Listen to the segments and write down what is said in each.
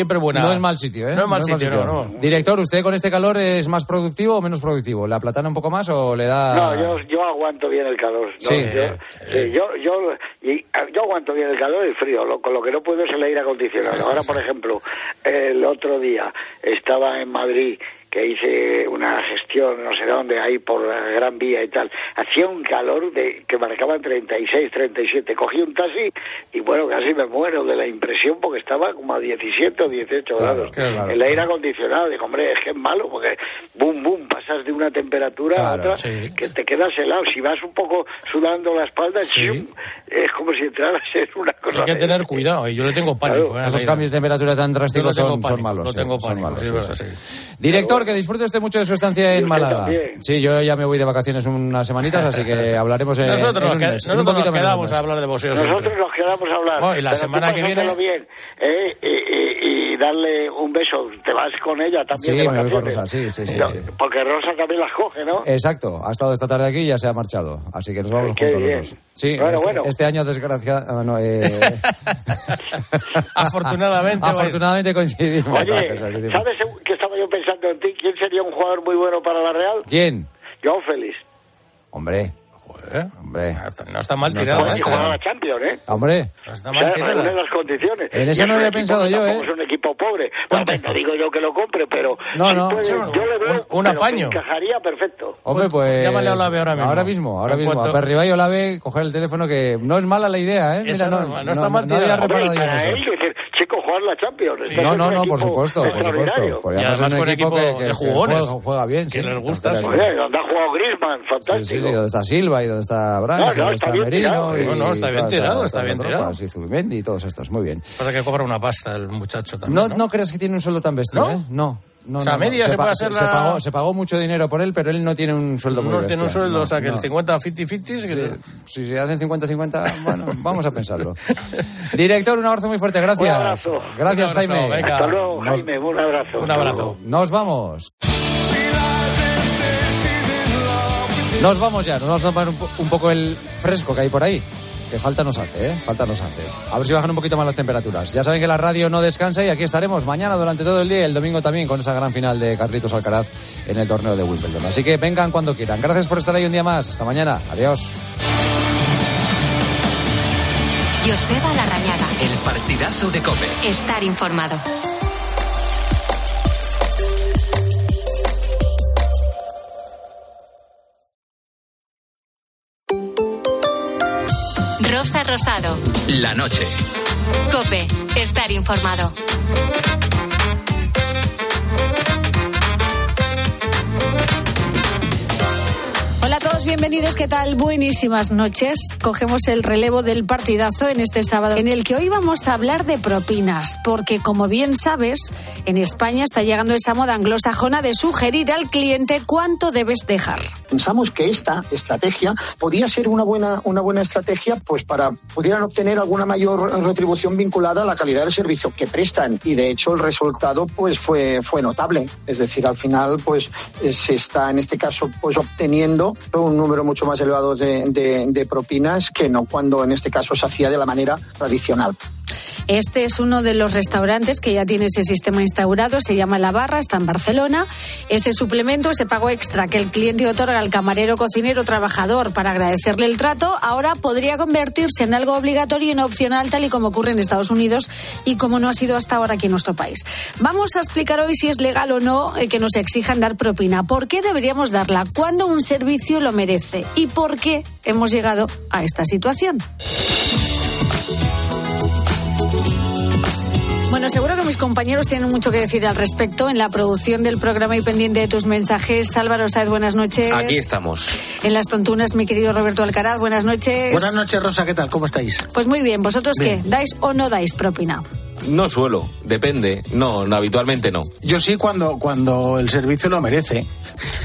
Siempre buena. No es mal sitio, ¿eh? No es mal sitio, no, no. Director, ¿usted con este calor es más productivo o menos productivo? ¿Le aplatana un poco más o le da...? No, yo, yo aguanto bien el calor. ¿no? Sí. yo, sí, yo, yo aguanto bien el calor y el frío. Lo, con lo que no puedo es el aire acondicionado. Ahora, por ejemplo, el otro día estaba en Madrid que hice una gestión, no sé dónde, ahí por la Gran Vía y tal. Hacía un calor de que marcaba 36, 37. Cogí un taxi y bueno, casi me muero de la impresión porque estaba como a 17 o 18 grados. claro. El aire acondicionado, digo, hombre, es que es malo porque boom, boom, pasas de una temperatura a Claro, otra sí. que te quedas helado. Si vas un poco sudando la espalda, Sí. ¡chum! es como si entraras en una cosa. Hay que tener cuidado, y yo le tengo pánico. Claro, ¿eh? Esos cambios de temperatura tan drásticos no son, son malos. no sí, tengo son pánico, malos, sí, es Director, que disfrute usted mucho de su estancia en Málaga. Sí, yo ya me voy de vacaciones unas semanitas, así que hablaremos en, Nosotros, en un mes, un nosotros poquito nos quedamos a hablar de boxeo Nosotros siempre. nos quedamos a hablar. Bueno, y la Pero semana que viene- bien, ¿eh? Darle un beso. Te vas con ella también. Sí, de me voy con? Rosa, sí, sí, sí, No, sí. Porque Rosa también las coge, ¿no? Exacto, ha estado esta tarde aquí y ya se ha marchado. Así que nos vamos Qué juntos bien. los dos. Sí, Bueno, este, bueno. este año desgraciadamente. no, eh, Afortunadamente, Afortunadamente coincidimos. Oye. ¿sabes que estaba yo pensando en ti? ¿Quién sería un jugador muy bueno para la Real? ¿Quién? Joao Félix. Hombre, Joder, hombre, no está mal No tirado. está Pues mal y ¿eh? Champions, ¿eh? hombre. No está O mal sea, tirado. reúne las condiciones. En Y ese es no había pensado yo, ¿eh? Es un equipo pobre. Hombre, no digo yo que lo compre, pero. No, no. yo le veo. un- apaño. encajaría perfecto. Hombre, pues. Llámale a Olave ahora mismo. Ahora mismo, ahora En mismo. cuanto- A Perribay Olave, coger el teléfono que no es mala la idea, ¿eh? Mira, no no, es- no está mal no chico, jugar la Champions. No, no, no, por equipo supuesto, por supuesto. Por Y además con equipo de que jugones, juega, juega bien, que sí. les gusta, sí. Oye, donde ha jugado Griezmann, Sí, fantástico. sí, sí, donde está Silva y donde está Brands, No, no, y donde está Merino. y no, no, está bien tirado, está bien tirado. Y Zubimendi y todos estos, muy bien. Pasa que cobra una pasta el muchacho también. No, No, creas que tiene un sueldo tan bestia, ¿No? ¿eh? No. No, O sea, no, no. media se pa- puede hacer se la- pagó, se pagó mucho dinero por él, pero él no tiene un sueldo muy No tiene un sueldo, No, o sea que no. el 50-50-50 Sí, si se hacen 50-50, bueno, vamos a pensarlo. Director, un abrazo muy fuerte, gracias. Un abrazo. Gracias, Un abrazo, Jaime. venga. Hasta luego, Nos- Jaime. Un abrazo. Un abrazo. Nos vamos. Nos vamos ya, nos vamos a tomar un, po- un poco el fresco que hay por ahí. Que falta nos hace, ¿eh? Falta nos hace. A ver si bajan un poquito más las temperaturas. Ya saben que la radio no descansa y aquí estaremos mañana durante todo el día y el domingo también con esa gran final de Carlitos Alcaraz en el torneo de Wimbledon. Así que vengan cuando quieran. Gracias por estar ahí un día más. Hasta mañana. Adiós. Joseba Larrañaga. El partidazo de Cope. Estar informado. Rosa Rosado. La noche. Cope. Estar informado. Bienvenidos. ¿Qué tal? Buenísimas noches. Cogemos el relevo del partidazo en este sábado, en el que hoy vamos a hablar de propinas, porque como bien sabes, en España está llegando esa moda anglosajona de sugerir al cliente cuánto debes dejar. Pensamos que esta estrategia podía ser una buena, una buena estrategia pues para pudieran obtener alguna mayor retribución vinculada a la calidad del servicio que prestan y de hecho el resultado pues fue, fue notable. Es decir, al final pues eh, se está en este caso pues obteniendo un número mucho más elevado de, de- de propinas que no cuando en este caso se hacía de la manera tradicional. Este es uno de los restaurantes que ya tiene ese sistema instaurado, se llama La Barra, está en Barcelona. Ese suplemento, ese pago extra que el cliente otorga al camarero, cocinero, trabajador para agradecerle el trato, ahora podría convertirse en algo obligatorio y no opcional, tal y como ocurre en Estados Unidos y como no ha sido hasta ahora aquí en nuestro país. Vamos a explicar hoy si es legal o no eh, que nos exijan dar propina, por qué deberíamos darla, cuándo un servicio lo merece y por qué hemos llegado a esta situación. Seguro que mis compañeros tienen mucho que decir al respecto en la producción del programa y pendiente de tus mensajes. Álvaro Saez, buenas noches. Aquí estamos. En las tontunas, mi querido Roberto Alcaraz, buenas noches. Buenas noches, Rosa, ¿qué tal? ¿Cómo estáis? Pues muy bien, ¿vosotros Bien. qué? ¿Dais o no dais propina? No suelo, depende. No, no, habitualmente no. Yo sí cuando, cuando el servicio lo merece.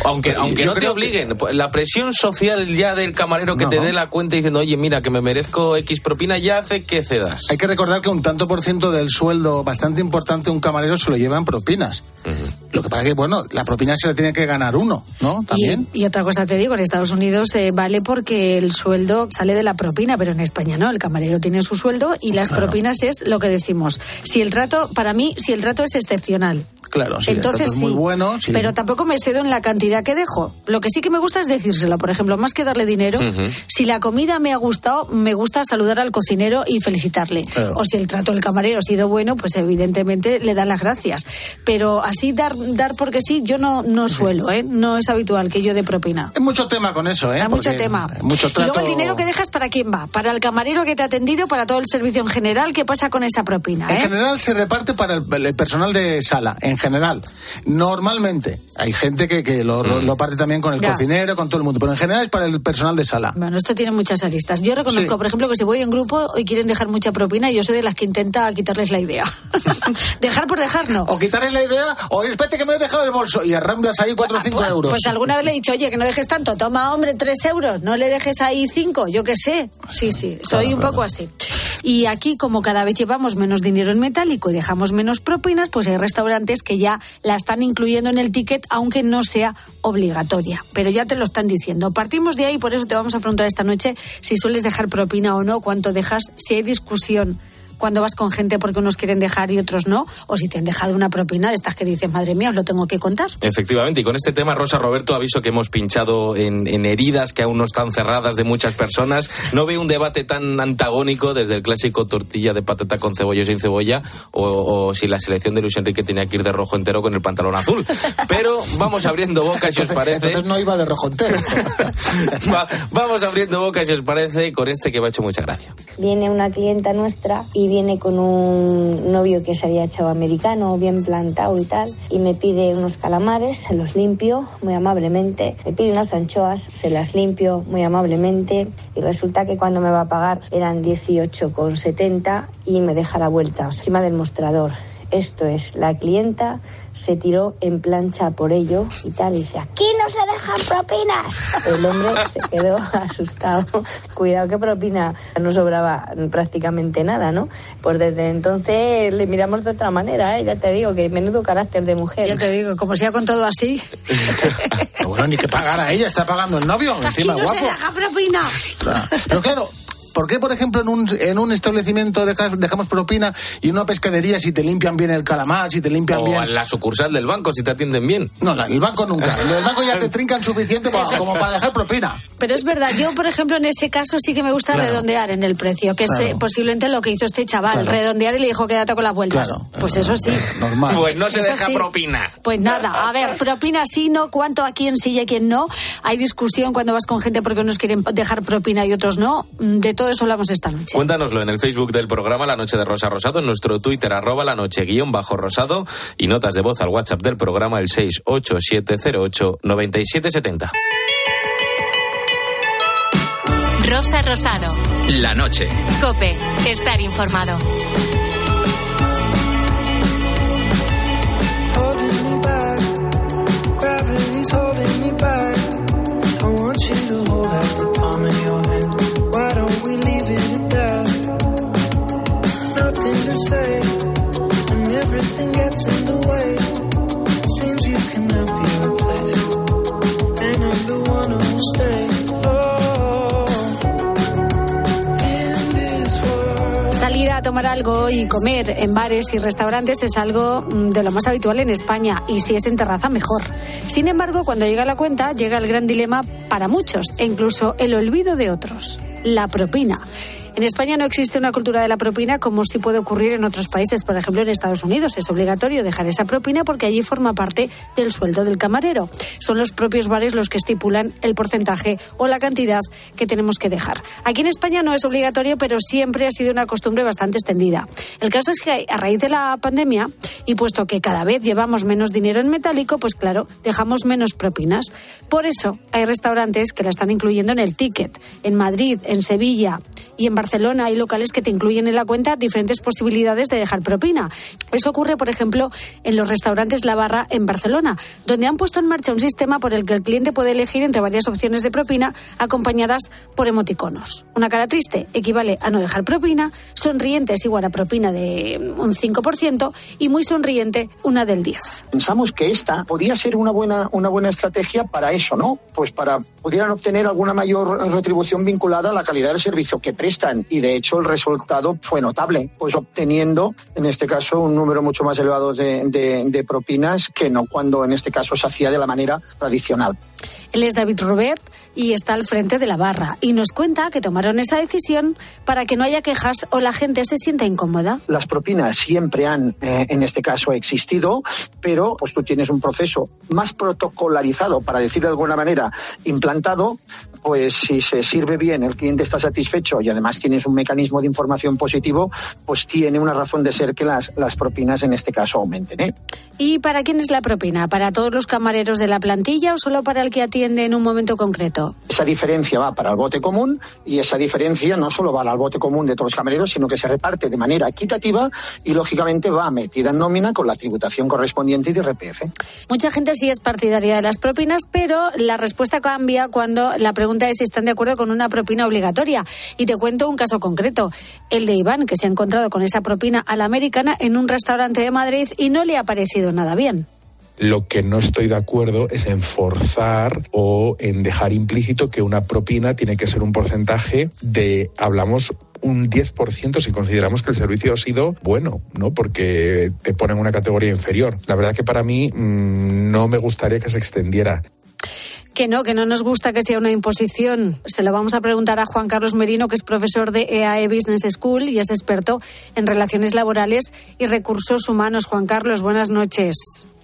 Aunque, aunque no te que- obliguen, pues, la presión social ya del camarero que No. te dé la cuenta diciendo, oye, mira, que me merezco X propina, ya hace que cedas. Hay que recordar que un tanto por ciento del sueldo bastante importante de un camarero se lo lleva en propinas. Lo que pasa que, bueno, la propina se la tiene que ganar uno, ¿no? También. Y, y otra cosa te digo, en Estados Unidos eh, vale porque el sueldo sale de la propina, pero en España no. El camarero tiene su sueldo y las propinas es lo que decimos. Si el trato, para mí, si el trato es excepcional. Claro, sí, Entonces es muy sí, bueno, sí. pero tampoco me excedo en la cantidad que dejo. Lo que sí que me gusta es decírselo, por ejemplo, más que darle dinero, si la comida me ha gustado, me gusta saludar al cocinero y felicitarle. Claro. O si el trato del camarero ha sido bueno, pues evidentemente le dan las gracias. Pero así dar dar porque sí, yo no no suelo, ¿eh? No es habitual que yo dé propina. Hay mucho tema con eso, ¿eh? Hay mucho tema. Mucho Y trato... luego el dinero que dejas, ¿para quién va? ¿Para el camarero que te ha atendido? ¿Para todo el servicio en general? ¿Qué pasa con esa propina? En eh? general se reparte para el, el personal de sala, en general. Normalmente. Hay gente que, que lo, lo- lo parte también con el Ya. cocinero, con todo el mundo. Pero en general es para el personal de sala. Bueno, esto tiene muchas aristas. Yo reconozco, Sí. por ejemplo, que si voy en grupo y quieren dejar mucha propina, yo soy de las que intenta quitarles la idea. dejar por dejar, no. O quitarle la idea, o espérate que me he dejado el bolso y arramblas ahí 4 o 5 euros. Pues alguna vez le he dicho, oye, que no dejes tanto, toma, hombre, tres euros, no le dejes ahí cinco, yo qué sé. Sí, sí, soy un poco así. Y aquí, como cada vez llevamos menos dinero en metálico y dejamos menos propinas, pues hay restaurantes que ya la están incluyendo en el ticket, aunque no sea obligatoria. Pero ya te lo están diciendo. Partimos de ahí, por eso te vamos a preguntar esta noche si sueles dejar propina o no, cuánto dejas, si hay discusión cuando vas con gente porque unos quieren dejar y otros no, o si te han dejado una propina de estas que dices, madre mía, os lo tengo que contar. Efectivamente, y con este tema, Rosa Roberto, aviso que hemos pinchado en, en heridas que aún no están cerradas de muchas personas. No veo un debate tan antagónico desde el clásico tortilla de patata con cebolla y sin cebolla, o, o si la selección de Luis Enrique tenía que ir de rojo entero con el pantalón azul. Pero vamos abriendo boca, si os parece. Entonces no iba de rojo entero. Va- vamos abriendo boca, si os parece, con este que me ha hecho mucha gracia. Viene una clienta nuestra y viene con un novio que se había echado americano, bien plantado y tal, y me pide unos calamares, se los limpio muy amablemente, me pide unas anchoas, se las limpio muy amablemente, y resulta que cuando me va a pagar eran 18,70 y me deja la vuelta encima del mostrador. Esto es, la clienta se tiró en plancha por ello y tal, y dice, aquí no se dejan propinas. El hombre se quedó asustado. Cuidado que propina no sobraba prácticamente nada, ¿no? Pues desde entonces le miramos de otra manera, ¿eh? Ya te digo que menudo carácter de mujer. Ya te digo, como sea con todo así. Bueno, ni que pagara ella, está pagando el novio, Aquí encima no guapo. se deja propina. Ostras. Pero claro, ¿por qué, por ejemplo, en un, en un establecimiento dejas- dejamos propina y en una pescadería si te limpian bien el calamar, si te limpian O bien... en la sucursal del banco, si te atienden bien. No, la- el banco nunca. El del banco ya te trincan suficiente pa- como para dejar propina. Pero es verdad, yo, por ejemplo, en ese caso sí que me gusta Claro. redondear en el precio, que es Claro. eh, posiblemente lo que hizo este chaval, Claro. redondear y le dijo quédate con las vueltas. Claro. Pues eso sí. Normal. Pues no se Eso deja sí. propina. Pues nada, a ver, propina sí, no, cuánto a quién sí y a quién no. Hay discusión cuando vas con gente porque unos quieren dejar propina y otros no. De todo eso hablamos esta noche. Cuéntanoslo en el Facebook del programa La Noche de Rosa Rosado, en nuestro Twitter arroba la noche guion bajo rosado y notas de voz al WhatsApp del programa el 687089770. Rosa Rosado. La noche. Cope. Estar informado. Tomar algo y comer en bares y restaurantes es algo mm, de lo más habitual en España y si es en terraza mejor. Sin embargo, cuando llega la cuenta llega el gran dilema para muchos e incluso el olvido de otros, la propina. En España no existe una cultura de la propina como sí puede ocurrir en otros países. Por ejemplo, en Estados Unidos es obligatorio dejar esa propina porque allí forma parte del sueldo del camarero. Son los propios bares los que estipulan el porcentaje o la cantidad que tenemos que dejar. Aquí en España no es obligatorio, pero siempre ha sido una costumbre bastante extendida. El caso es que a raíz de la pandemia, y puesto que cada vez llevamos menos dinero en metálico, pues claro, dejamos menos propinas. Por eso hay restaurantes que la están incluyendo en el ticket. En Madrid, en Sevilla, Y en Barcelona hay locales que te incluyen en la cuenta diferentes posibilidades de dejar propina. Eso ocurre, por ejemplo, en los restaurantes La Barra en Barcelona, donde han puesto en marcha un sistema por el que el cliente puede elegir entre varias opciones de propina acompañadas por emoticonos. Una cara triste equivale a no dejar propina, sonriente es igual a propina de un 5% y muy sonriente una del 10%. Pensamos que esta podía ser una buena, una buena estrategia para eso, ¿no? Pues para pudieran obtener alguna mayor retribución vinculada a la calidad del servicio que prestan. Y de hecho el resultado fue notable, pues obteniendo en este caso un número mucho más elevado de, de, de propinas que no cuando en este caso se hacía de la manera tradicional. Él es David Robert y está al frente de la barra y nos cuenta que tomaron esa decisión para que no haya quejas o la gente se sienta incómoda. Las propinas siempre han, eh, en este caso, existido, pero pues tú tienes un proceso más protocolarizado, para decir de alguna manera, implantado, pues si se sirve bien, el cliente está satisfecho y además tienes un mecanismo de información positivo, pues tiene una razón de ser que las, las propinas en este caso aumenten. ¿eh? ¿Y para quién es la propina? ¿Para todos los camareros de la plantilla o solo para el que atiende en un momento concreto? Esa diferencia va para el bote común y esa diferencia no solo va al bote común de todos los camareros, sino que se reparte de manera equitativa y lógicamente va metida en nómina con la tributación correspondiente y de RPF. Mucha gente sí es partidaria de las propinas, pero la respuesta cambia cuando la pregunta es si están de acuerdo con una propina obligatoria. Y te cuento un caso concreto, el de Iván, que se ha encontrado con esa propina a la americana en un restaurante de Madrid y no le ha parecido nada bien. Lo que no estoy de acuerdo es en forzar o en dejar implícito que una propina tiene que ser un porcentaje de, hablamos, un 10% si consideramos que el servicio ha sido bueno, ¿no? Porque te ponen una categoría inferior. La verdad que para mí mmm, no me gustaría que se extendiera. Que no, que no nos gusta que sea una imposición. Se lo vamos a preguntar a Juan Carlos Merino, que es profesor de EAE Business School y es experto en relaciones laborales y recursos humanos. Juan Carlos, buenas noches.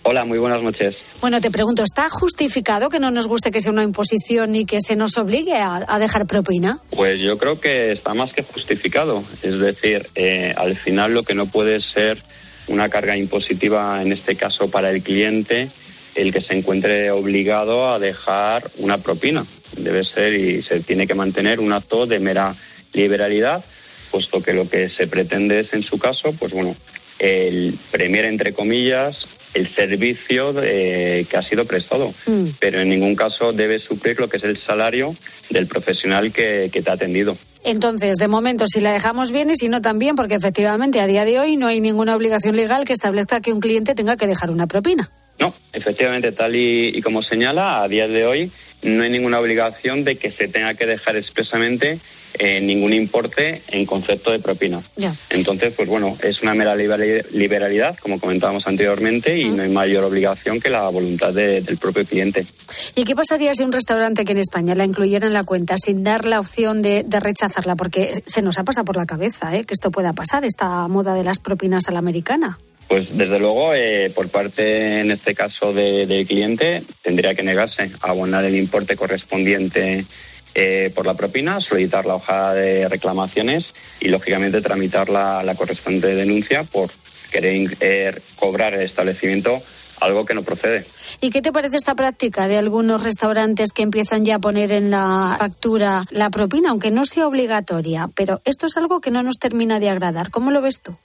Hola, muy buenas noches. Bueno, te pregunto, ¿está justificado que no nos guste que sea una imposición y que se nos obligue a, a dejar propina? Pues yo creo que está más que justificado. Es decir, eh, al final lo que no puede ser una carga impositiva, en este caso para el cliente, el que se encuentre obligado a dejar una propina. Debe ser y se tiene que mantener un acto de mera liberalidad, puesto que lo que se pretende es, en su caso, pues bueno, el premiar, entre comillas, el servicio de, que ha sido prestado, mm. pero en ningún caso debe suplir lo que es el salario del profesional que, que, te ha atendido. Entonces, de momento, si la dejamos bien y si no también, porque efectivamente a día de hoy no hay ninguna obligación legal que establezca que un cliente tenga que dejar una propina. No, efectivamente, tal y, y como señala, a día de hoy no hay ninguna obligación de que se tenga que dejar expresamente eh, ningún importe en concepto de propina. Ya. Entonces, pues bueno, es una mera liberalidad, como comentábamos anteriormente, y uh -huh. no hay mayor obligación que la voluntad de, del propio cliente. ¿Y qué pasaría si un restaurante que en España la incluyera en la cuenta sin dar la opción de, de rechazarla? Porque se nos ha pasado por la cabeza ¿eh? que esto pueda pasar, esta moda de las propinas a la americana. Pues desde luego, eh, por parte, en este caso, del de cliente, tendría que negarse a abonar el importe correspondiente eh, por la propina, solicitar la hoja de reclamaciones y, lógicamente, tramitar la, correspondiente denuncia por querer eh, cobrar el establecimiento algo que no procede. ¿Y qué te parece esta práctica de algunos restaurantes que empiezan ya a poner en la factura la propina, aunque no sea obligatoria? Pero esto es algo que no nos termina de agradar. ¿Cómo lo ves tú?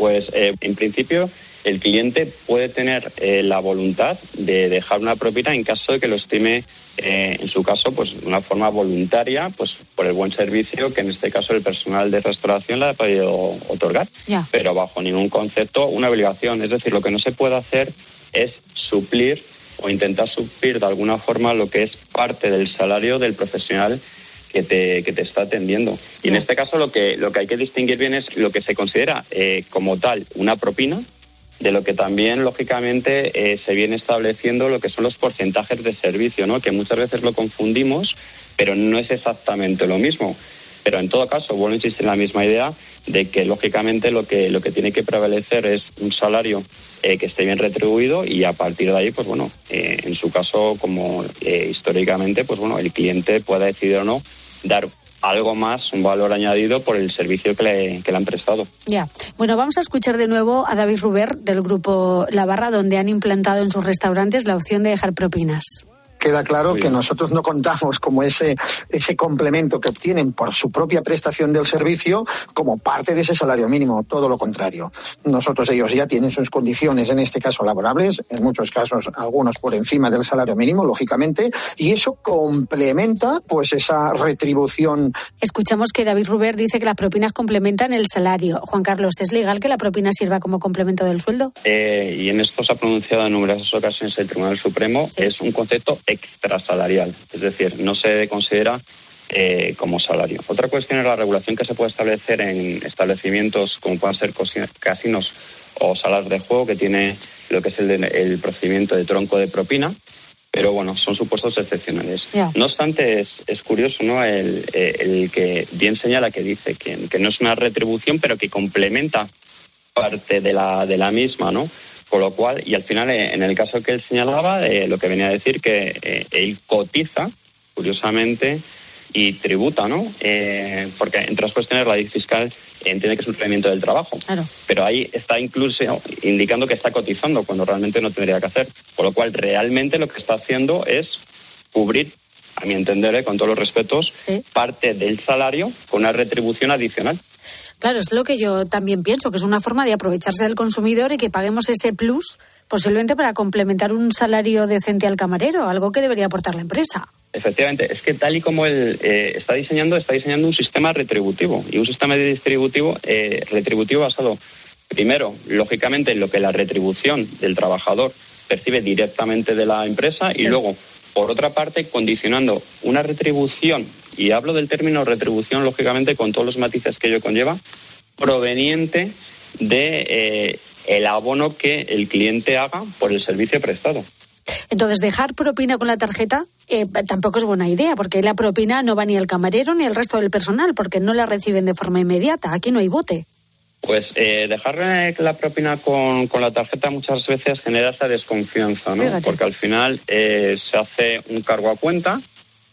Pues eh, en principio el cliente puede tener eh, la voluntad de dejar una propina en caso de que lo estime, eh, en su caso, pues de una forma voluntaria, pues por el buen servicio que en este caso el personal de restauración le ha podido otorgar, yeah. pero bajo ningún concepto una obligación. Es decir, lo que no se puede hacer es suplir o intentar suplir de alguna forma lo que es parte del salario del profesional que te, que te está atendiendo. Y en este caso lo que, lo que hay que distinguir bien es lo que se considera eh, como tal una propina, de lo que también, lógicamente, eh, se viene estableciendo lo que son los porcentajes de servicio, ¿no? que muchas veces lo confundimos, pero no es exactamente lo mismo. Pero en todo caso, vuelvo a insistir en la misma idea de que, lógicamente, lo que, lo que tiene que prevalecer es un salario eh, que esté bien retribuido y a partir de ahí, pues bueno, eh, en su caso, como eh, históricamente, pues bueno, el cliente pueda decidir o no dar algo más, un valor añadido por el servicio que le, que le han prestado. Ya. Bueno, vamos a escuchar de nuevo a David Ruber del grupo La Barra, donde han implantado en sus restaurantes la opción de dejar propinas. Queda claro que nosotros no contamos como ese, ese complemento que obtienen por su propia prestación del servicio como parte de ese salario mínimo, todo lo contrario. Nosotros ellos ya tienen sus condiciones, en este caso laborables, en muchos casos algunos por encima del salario mínimo, lógicamente, y eso complementa pues esa retribución. Escuchamos que David Ruber dice que las propinas complementan el salario. Juan Carlos, ¿es legal que la propina sirva como complemento del sueldo? Eh, y en esto se ha pronunciado en numerosas ocasiones el Tribunal Supremo, es un concepto extrasalarial, es decir, no se considera eh, como salario. Otra cuestión es la regulación que se puede establecer en establecimientos como puedan ser casinos o salas de juego, que tiene lo que es el, el procedimiento de tronco de propina, pero bueno, son supuestos excepcionales. No obstante, es, es curioso ¿no? El, el, que bien señala que dice que, que, no es una retribución, pero que complementa parte de la, de la misma, ¿no? Con lo cual, y al final, eh, en el caso que él señalaba, eh, lo que venía a decir que eh, él cotiza, curiosamente, y tributa, ¿no? Eh, porque entre otras cuestiones la ley fiscal entiende que es un rendimiento del trabajo. Claro. Pero ahí está incluso indicando que está cotizando cuando realmente no tendría que hacer. Por lo cual, realmente lo que está haciendo es cubrir, a mi entender, eh, con todos los respetos, Sí. parte del salario con una retribución adicional. Claro, es lo que yo también pienso, que es una forma de aprovecharse del consumidor y que paguemos ese plus posiblemente para complementar un salario decente al camarero, algo que debería aportar la empresa. Efectivamente, es que tal y como él eh, está diseñando, está diseñando un sistema retributivo y un sistema distributivo eh, retributivo basado, primero, lógicamente, en lo que la retribución del trabajador percibe directamente de la empresa y luego, por otra parte, condicionando una retribución, y hablo del término retribución, lógicamente, con todos los matices que ello conlleva, proveniente de eh, el abono que el cliente haga por el servicio prestado. Entonces, dejar propina con la tarjeta eh, tampoco es buena idea, porque la propina no va ni al camarero ni al resto del personal, porque no la reciben de forma inmediata. Aquí no hay bote. Pues eh, dejar eh, la propina con, con, la tarjeta muchas veces genera esa desconfianza, ¿no? Fíjate. Porque al final eh, se hace un cargo a cuenta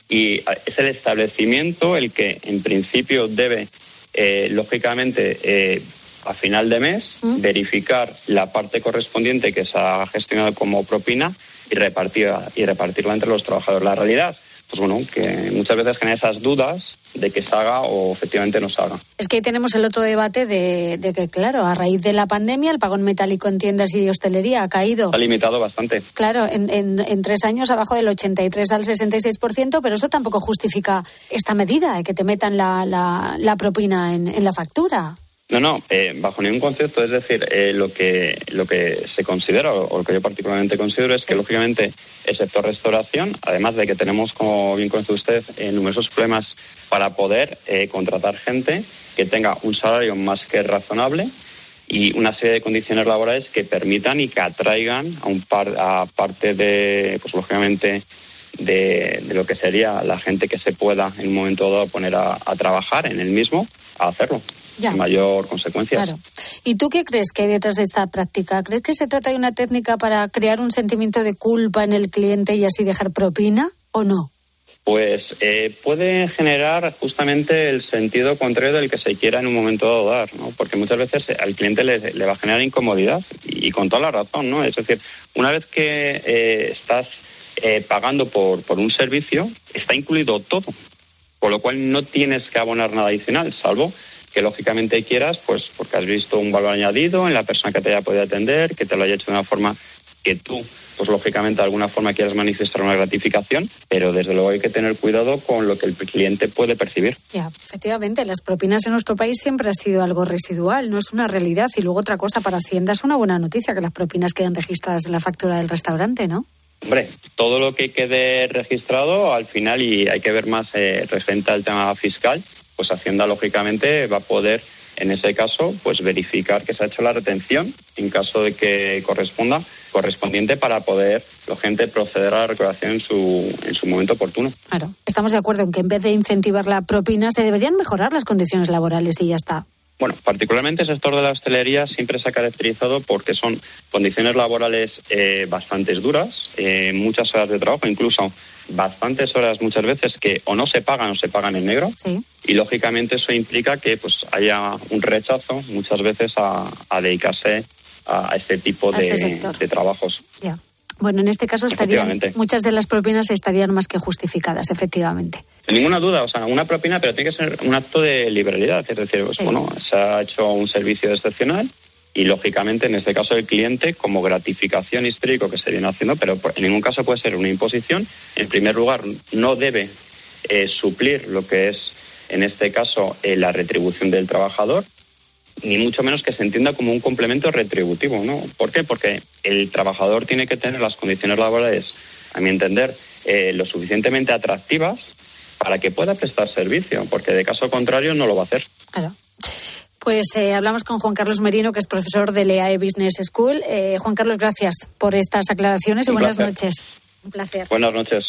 y es el establecimiento el que en principio debe, eh, lógicamente, eh, a final de mes, ¿Mm? verificar la parte correspondiente que se ha gestionado como propina y repartirla, y repartirla entre los trabajadores. La realidad, pues bueno, que muchas veces genera esas dudas de que se haga o efectivamente no se haga. Es que ahí tenemos el otro debate de, de que, claro, a raíz de la pandemia, el pagón metálico en tiendas y hostelería ha caído. Ha limitado bastante. Claro, en, en, en tres años abajo del 83 al 66%, pero eso tampoco justifica esta medida, eh, que te metan la, la, la propina en, en la factura. No, no, eh, bajo ningún concepto. Es decir, eh, lo que lo que se considera, o lo que yo particularmente considero, es que, lógicamente, el sector restauración, además de que tenemos, como bien conoce usted, eh, numerosos problemas para poder eh, contratar gente que tenga un salario más que razonable y una serie de condiciones laborales que permitan y que atraigan a, un par, a parte de, pues lógicamente, de, de, lo que sería la gente que se pueda en un momento dado poner a, a trabajar en el mismo, a hacerlo. Ya. Mayor consecuencia. Claro. ¿Y tú qué crees que hay detrás de esta práctica? ¿Crees que se trata de una técnica para crear un sentimiento de culpa en el cliente y así dejar propina o no? Pues eh, puede generar justamente el sentido contrario del que se quiera en un momento dado dar, ¿no? Porque muchas veces al cliente le, le va a generar incomodidad y, y, con toda la razón, ¿no? Es decir, una vez que eh, estás eh, pagando por, por un servicio, está incluido todo, con lo cual no tienes que abonar nada adicional, salvo que lógicamente quieras, pues porque has visto un valor añadido en la persona que te haya podido atender, que te lo haya hecho de una forma que tú, pues lógicamente de alguna forma quieras manifestar una gratificación, pero desde luego hay que tener cuidado con lo que el cliente puede percibir. Ya, efectivamente, las propinas en nuestro país siempre ha sido algo residual, no es una realidad. Y luego otra cosa, para Hacienda es una buena noticia que las propinas queden registradas en la factura del restaurante, ¿no? Hombre, todo lo que quede registrado al final, y hay que ver más eh, referente al tema fiscal, pues Hacienda lógicamente va a poder en ese caso pues verificar que se ha hecho la retención en caso de que corresponda correspondiente para poder la gente proceder a la recuperación en su en su momento oportuno. Claro, estamos de acuerdo en que en vez de incentivar la propina se deberían mejorar las condiciones laborales y ya está. Bueno, particularmente el sector de la hostelería siempre se ha caracterizado porque son condiciones laborales eh, bastante duras, eh, muchas horas de trabajo, incluso bastantes horas muchas veces que o no se pagan o se pagan en negro. Sí. Y lógicamente eso implica que pues haya un rechazo muchas veces a, a dedicarse a, este tipo a de, este de, trabajos. Ya. Bueno, en este caso estarían, muchas de las propinas estarían más que justificadas, efectivamente. Sin ninguna duda, o sea, una propina, pero tiene que ser un acto de liberalidad. Es decir, pues, Sí. bueno, se ha hecho un servicio excepcional y, lógicamente, en este caso, el cliente, como gratificación histórico que se viene haciendo, pero en ningún caso puede ser una imposición. En primer lugar, no debe eh, suplir lo que es, en este caso, eh, la retribución del trabajador ni mucho menos que se entienda como un complemento retributivo, ¿no? ¿Por qué? Porque el trabajador tiene que tener las condiciones laborales, a mi entender, eh, lo suficientemente atractivas para que pueda prestar servicio, porque de caso contrario no lo va a hacer. Claro. Pues eh, hablamos con Juan Carlos Merino, que es profesor de LEAE Business School. Eh, Juan Carlos, gracias por estas aclaraciones y Un buenas placer. noches. Un placer. Buenas noches.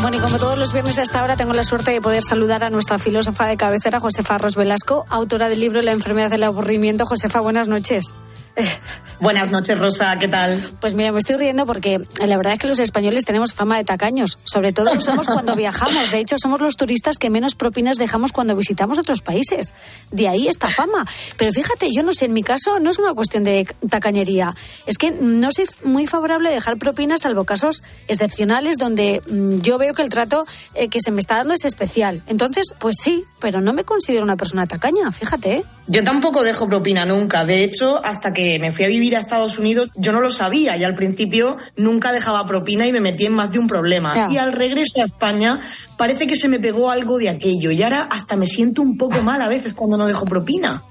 Bueno, y como todos los viernes hasta ahora, tengo la suerte de poder saludar a nuestra filósofa de cabecera, Josefa Ros Velasco, autora del libro La enfermedad del aburrimiento. Josefa, buenas noches. Buenas noches, Rosa, ¿qué tal? Pues mira, me estoy riendo porque la verdad es que los españoles tenemos fama de tacaños. Sobre todo lo somos cuando viajamos. De hecho, somos los turistas que menos propinas dejamos cuando visitamos otros países. De ahí esta fama. Pero fíjate, yo no sé, en mi caso no es una cuestión de tacañería. Es que no soy muy favorable a dejar propinas, salvo casos excepcionales donde mm, yo veo que el trato eh, que se me está dando es especial. Entonces, pues sí, pero no me considero una persona tacaña, fíjate. ¿eh? Yo tampoco dejo propina nunca. De hecho, hasta que me fui a vivir a Estados Unidos, yo no lo sabía y al principio nunca dejaba propina y me metí en más de un problema. Y al regreso a España parece que se me pegó algo de aquello y ahora hasta me siento un poco mal a veces cuando no dejo propina.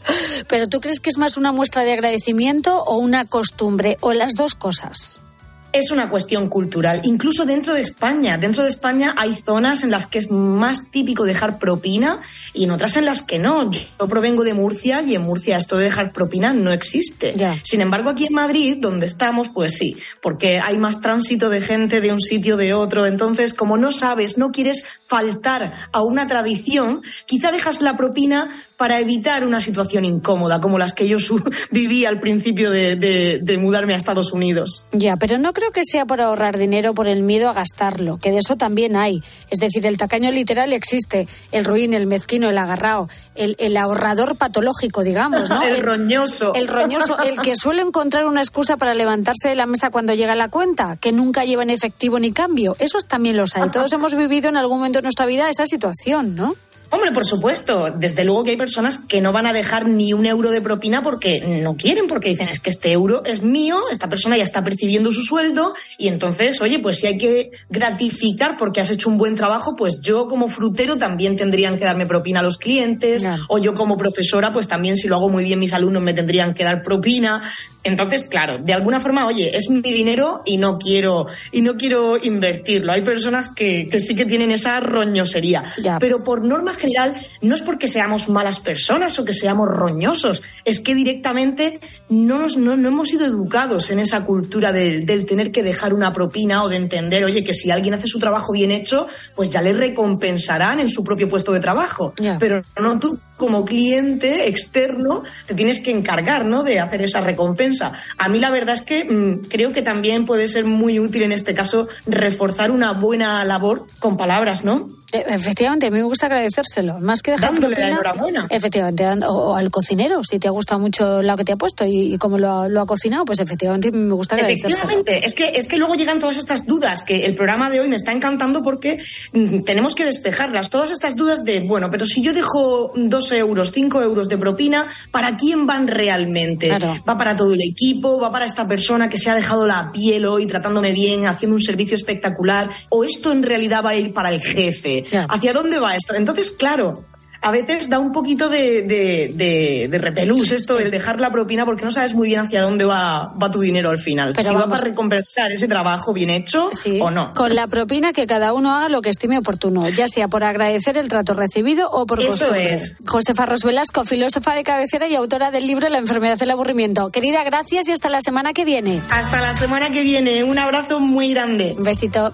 Pero ¿tú crees que es más una muestra de agradecimiento o una costumbre o las dos cosas? Es una cuestión cultural, incluso dentro de España. Dentro de España hay zonas en las que es más típico dejar propina y en otras en las que no. Yo provengo de Murcia y en Murcia esto de dejar propina no existe. Sin embargo, aquí en Madrid, donde estamos, pues sí, porque hay más tránsito de gente de un sitio de otro. Entonces, como no sabes, no quieres faltar a una tradición, quizá dejas la propina para evitar una situación incómoda, como las que yo viví al principio de- de- de mudarme a Estados Unidos. Ya, pero no creo que sea por ahorrar dinero por el miedo a gastarlo, que de eso también hay. Es decir, el tacaño literal existe, el ruin, el mezquino, el agarrao, el, el ahorrador patológico, digamos, ¿no? El roñoso. El roñoso, el que suele encontrar una excusa para levantarse de la mesa cuando llega la cuenta, que nunca lleva en efectivo ni cambio. Esos también los hay. Todos hemos vivido en algún momento de nuestra vida esa situación, ¿no? Hombre, por supuesto. Desde luego que hay personas que no van a dejar ni un euro de propina porque no quieren, porque dicen es que este euro es mío, esta persona ya está percibiendo su sueldo y entonces, oye, pues si hay que gratificar porque has hecho un buen trabajo, pues yo como frutero también tendrían que darme propina a los clientes o yo como profesora, pues también si lo hago muy bien mis alumnos me tendrían que dar propina. Entonces, claro, de alguna forma, oye, es mi dinero y no quiero y no quiero invertirlo. Hay personas que, que sí que tienen esa roñosería, pero por norma general no es porque seamos malas personas o que seamos roñosos, es que directamente no, nos, no, no hemos sido educados en esa cultura del, del tener que dejar una propina o de entender, oye, que si alguien hace su trabajo bien hecho, pues ya le recompensarán en su propio puesto de trabajo. Pero no tú como cliente externo te tienes que encargar ¿no? de hacer esa recompensa. A mí la verdad es que mm, creo que también puede ser muy útil en este caso reforzar una buena labor con palabras, ¿no? Eh, Efectivamente, a mí me gusta agradecérselo, más que dejar Dándole la enhorabuena. Efectivamente, o, al cocinero, si te ha gustado mucho lo que te ha puesto y, y cómo lo ha, lo ha cocinado, pues efectivamente me gusta agradecérselo. Efectivamente, es que, es que luego llegan todas estas dudas, que el programa de hoy me está encantando porque mm, tenemos que despejarlas. Todas estas dudas de, bueno, pero si yo dejo dos euros, cinco euros de propina, ¿para quién van realmente? ¿Va para todo el equipo? ¿Va para esta persona que se ha dejado la piel hoy tratándome bien, haciendo un servicio espectacular? ¿O esto en realidad va a ir para el jefe? ¿Hacia dónde va esto? Entonces, claro. A veces da un poquito de, de, de- de repelús esto del dejar la propina porque no sabes muy bien hacia dónde va, va tu dinero al final. Pero si va para recompensar ese trabajo bien hecho o no. Con la propina que cada uno haga lo que estime oportuno, ya sea por agradecer el trato recibido o por Eso costumbre. es. Josefa Ros Velasco, filósofa de cabecera y autora del libro La enfermedad del aburrimiento. Querida, gracias y hasta la semana que viene. Hasta la semana que viene. Un abrazo muy grande. Un besito.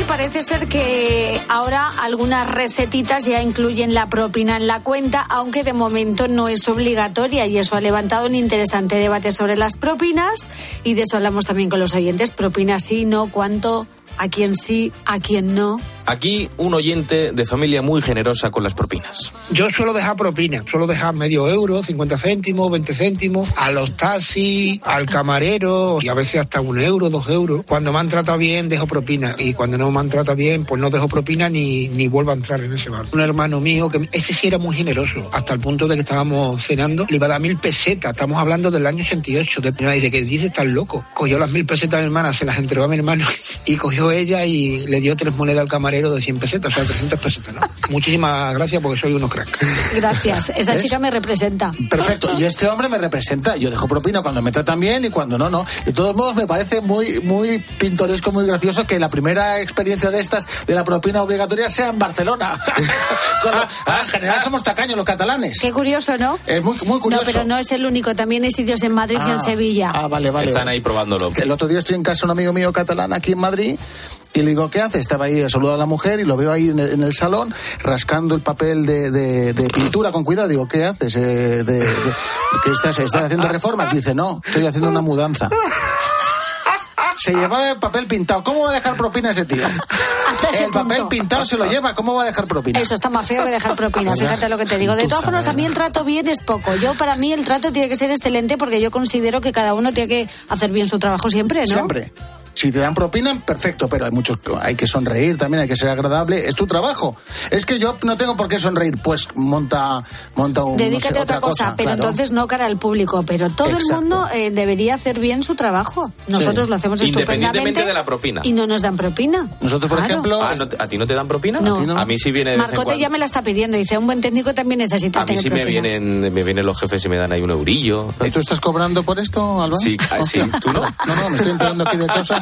Parece ser que ahora algunas recetitas ya incluyen la propina en la cuenta, aunque de momento no es obligatoria y eso ha levantado un interesante debate sobre las propinas y de eso hablamos también con los oyentes. Propina sí, no, cuánto, a quién sí, a quién no. Aquí un oyente de familia muy generosa con las propinas. Yo suelo dejar propina, suelo dejar medio euro, 50 céntimos, 20 céntimos, a los taxis, al camarero y a veces hasta un euro, dos euros. Cuando me han tratado bien, dejo propina y cuando no me han tratado bien, pues no dejo propina ni, ni vuelvo a entrar en ese bar. Un hermano mío, que ese sí era muy generoso, hasta el punto de que estábamos cenando, le iba a dar mil pesetas, estamos hablando del año 88, de, y de que dice, estás loco. Cogió las mil pesetas de mi hermana, se las entregó a mi hermano y cogió ella y le dio tres monedas al camarero de 100 pesetas, o sea, 300 pesetas, ¿no? Muchísimas gracias porque soy unos crack. Gracias, esa ¿Ves? chica me representa. Perfecto, y este hombre me representa. Yo dejo propina cuando me tratan bien y cuando no, no. De todos modos, me parece muy, muy pintoresco, muy gracioso que la primera experiencia de estas, de la propina obligatoria, sea en Barcelona. Con la- ah, en general somos tacaños los catalanes. Qué curioso, ¿no? Es muy, muy curioso. No, pero no es el único, también hay sitios en Madrid y en Ah, Sevilla. Ah, vale, vale. Están ahí probándolo. El otro día estoy en casa de un amigo mío catalán aquí en Madrid y le digo, ¿qué hace? Estaba ahí saludando a la mujer y lo veo ahí en el, en el salón rascando el papel de, de- de pintura con cuidado. Digo, ¿qué haces? Eh, de, ¿Qué estás, estás haciendo reformas? Dice, no, estoy haciendo una mudanza. Se llevaba el papel pintado. ¿Cómo va a dejar propina ese tío? Hasta ese El papel pintado se lo lleva. ¿Cómo va a dejar propina? Eso está más feo que dejar propina, Pues fíjate lo que te digo. De todas formas, a mí el trato bien es poco. Yo, para mí, el trato tiene que ser excelente porque yo considero que cada uno tiene que hacer bien su trabajo siempre, ¿no? Siempre. Si te dan propina, perfecto, pero hay muchos, hay que sonreír también, hay que ser agradable. Es tu trabajo. Es que yo no tengo por qué sonreír, pues monta, monta un, no Dedícate sé, a otra cosa, pero claro. entonces no cara al público. Pero todo Exacto. el mundo eh, debería hacer bien su trabajo. Nosotros lo hacemos Independientemente estupendamente. de la propina. Y no nos dan propina. Nosotros, por Claro. ejemplo- Ah, ¿no te- ¿A ti no te dan propina? No. A mí sí viene de Marcote ya me la está pidiendo. Dice, un buen técnico también necesita A mí tener sí me propina. vienen, me vienen los jefes y me dan ahí un eurillo. ¿Y tú estás cobrando por esto, Alba? Sí, sí, ¿tú no? No, no, me estoy enterando aquí de cosas.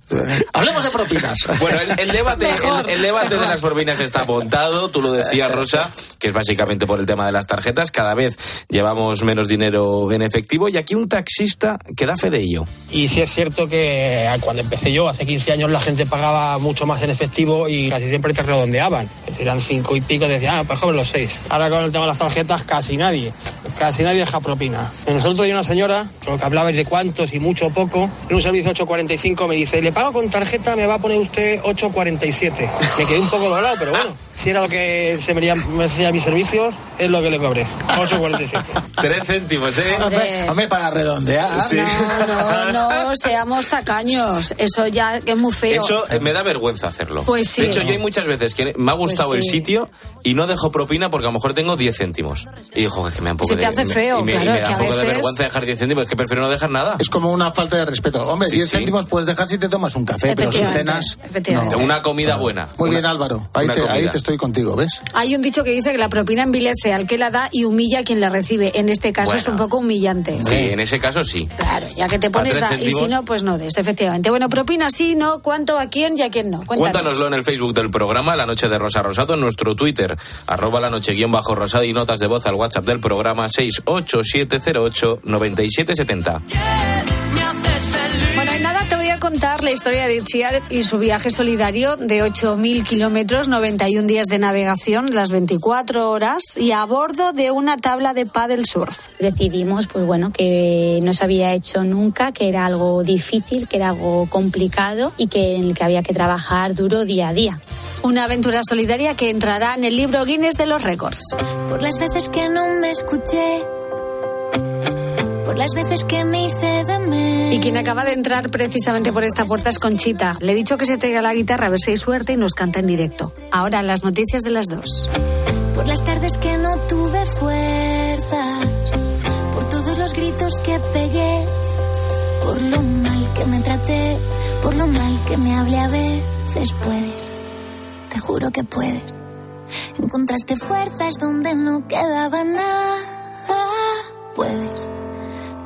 Hablemos de propinas. Bueno, el, el debate, el, el debate de las propinas está montado, tú lo decías, Rosa, que es básicamente por el tema de las tarjetas. Cada vez llevamos menos dinero en efectivo y aquí un taxista que da fe de ello. Y sí es cierto que cuando empecé yo, hace 15 años, la gente pagaba mucho más en efectivo y casi siempre te redondeaban. Eran cinco y pico, decían, ah, pues joven los seis. Ahora con el tema de las tarjetas, casi nadie. Casi nadie deja propina. Nosotros hay una señora, con lo que hablabais de cuántos y mucho o poco, en un servicio 8.45 me dice, le pago con tarjeta, me va a poner usted 8.47. Me quedé un poco doblado, pero bueno, si era lo que se me me enseña mis servicios, es lo que le cobré. 8.47. Tres céntimos, ¿eh? Hombre, hombre, para redondear. Sí. No, no, seamos tacaños. Eso ya es muy feo. Eso eh, me da vergüenza hacerlo. Pues sí. De hecho, yo hay muchas veces que me ha gustado Pues el sí. sitio y no dejo propina porque a lo mejor tengo 10 céntimos. Y digo, "Joder, que me da un poco Se te de, hace me- feo, y me, y claro, me da que un a poco de veces- vergüenza dejar 10 céntimos, es que prefiero no dejar nada. Es como una falta de respeto. Hombre, Sí, 10 sí. céntimos puedes dejar si te tomas un café, pero si cenas. efectivamente. no. Una comida buena. Muy Una- bien, Álvaro. Ahí te estoy contigo, ¿ves? Hay un dicho que dice que la propina envilece al que la da y humilla a quien la recibe. En este caso es un poco humillante. Sí, en ese caso sí. Claro, ya que te pones da, y si no, pues no des, efectivamente. Bueno, propina sí, no, cuánto, a quién y a quién no. Cuéntanos. Cuéntanoslo en el Facebook del programa La Noche de Rosa Rosado, en nuestro Twitter, arroba la noche guion bajo rosado y notas de voz al WhatsApp del programa 687089770. Bueno, y nada, te voy a contar la historia de Itziar y su viaje solidario de 8.000 kilómetros, 91 días de navegación, las 24 horas y a bordo de una tabla de paddle surf. decidimos pues bueno que no se había hecho nunca que era algo difícil que era algo complicado y que en el que había que trabajar duro día a día Una aventura solidaria que entrará en el libro Guinness de los récords. Por las veces que no me escuché. Por las veces que me hice de menos. Y quien acaba de entrar precisamente por esta puerta es Conchita. Le he dicho que se traiga la guitarra a ver si hay suerte y nos canta en directo. Ahora las noticias de las dos. Por las tardes que no tuve fuerzas. Por todos los gritos que pegué. Por lo mal que me traté. Por lo mal que me hablé a veces. Puedes. Te juro que puedes. Encontraste fuerzas donde no quedaba nada. Puedes.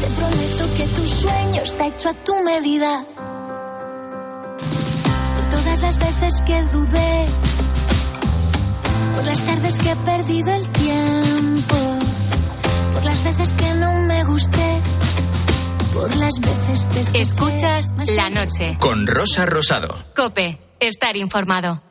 Te prometo que tu sueño está hecho a tu medida. Por todas las veces que dudé, por las tardes que he perdido el tiempo, por las veces que no me gusté, por las veces que escuché Escuchas la noche. Con Rosa Rosado. Cope, estar informado.